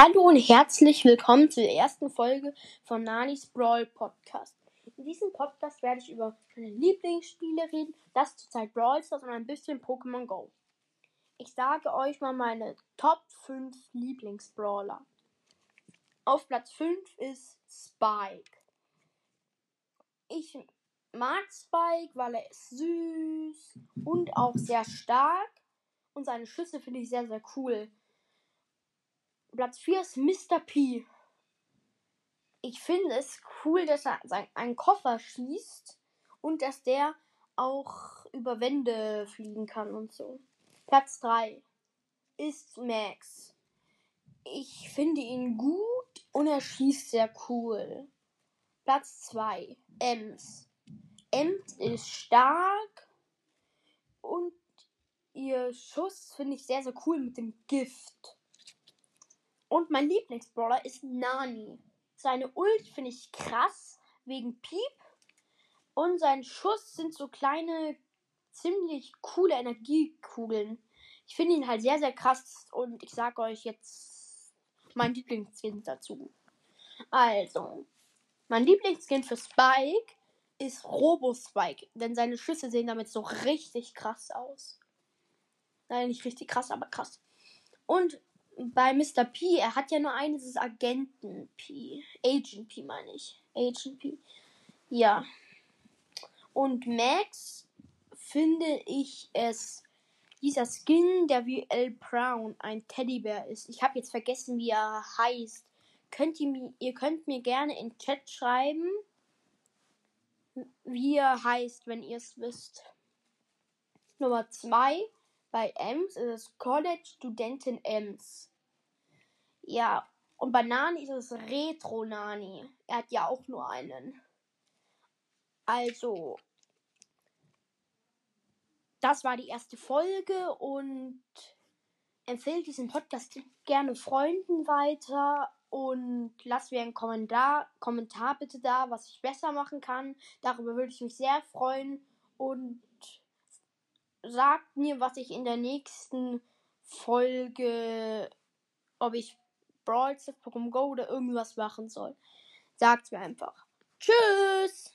Hallo und herzlich willkommen zur ersten Folge von Nanis Brawl Podcast. In diesem Podcast werde ich über meine Lieblingsspiele reden, das zurzeit Brawl Stars und ein bisschen Pokémon Go. Ich sage euch mal meine Top 5 Lieblingsbrawler. Auf Platz 5 ist Spike. Ich mag Spike, weil er ist süß und auch sehr stark und seine Schüsse finde ich sehr, sehr cool. Platz 4 ist Mr. P. Ich finde es cool, dass er einen Koffer schießt und dass der auch über Wände fliegen kann und so. Platz 3 ist Max. Ich finde ihn gut und er schießt sehr cool. Platz 2 Ems. Ems ist stark und ihr Schuss finde ich sehr, sehr cool mit dem Gift. Und mein Lieblingsbrawler ist Nani. Seine Ult finde ich krass, wegen Piep. Und sein Schuss sind so kleine, ziemlich coole Energiekugeln. Ich finde ihn halt sehr, sehr krass. Und ich sage euch jetzt mein Lieblingsskin dazu. Also, mein Lieblingsskin für Spike ist Robo Spike. Denn seine Schüsse sehen damit so richtig krass aus. Nein, nicht richtig krass, aber krass. Und bei Mr. P, er hat ja nur eines, ist Agenten P. Agent P meine ich. Agent P. Ja. Und Max finde ich es dieser Skin, der wie L. Brown ein Teddybär ist. Ich habe jetzt vergessen, wie er heißt. Könnt ihr, ihr könnt mir gerne in Chat schreiben, wie er heißt, wenn ihr es wisst. Nummer 2 bei Ems ist es College Studentin Ems. Ja, und bei Nani ist es Retro Nani. Er hat ja auch nur einen. Also, das war die erste Folge und empfehle diesen Podcast gerne Freunden weiter und lasst mir einen Kommentar, Kommentar bitte da, was ich besser machen kann. Darüber würde ich mich sehr freuen und sagt mir, was ich in der nächsten Folge, ob ich Brawl Stars, Pokémon Go oder irgendwas machen soll. Sagt mir einfach. Tschüss!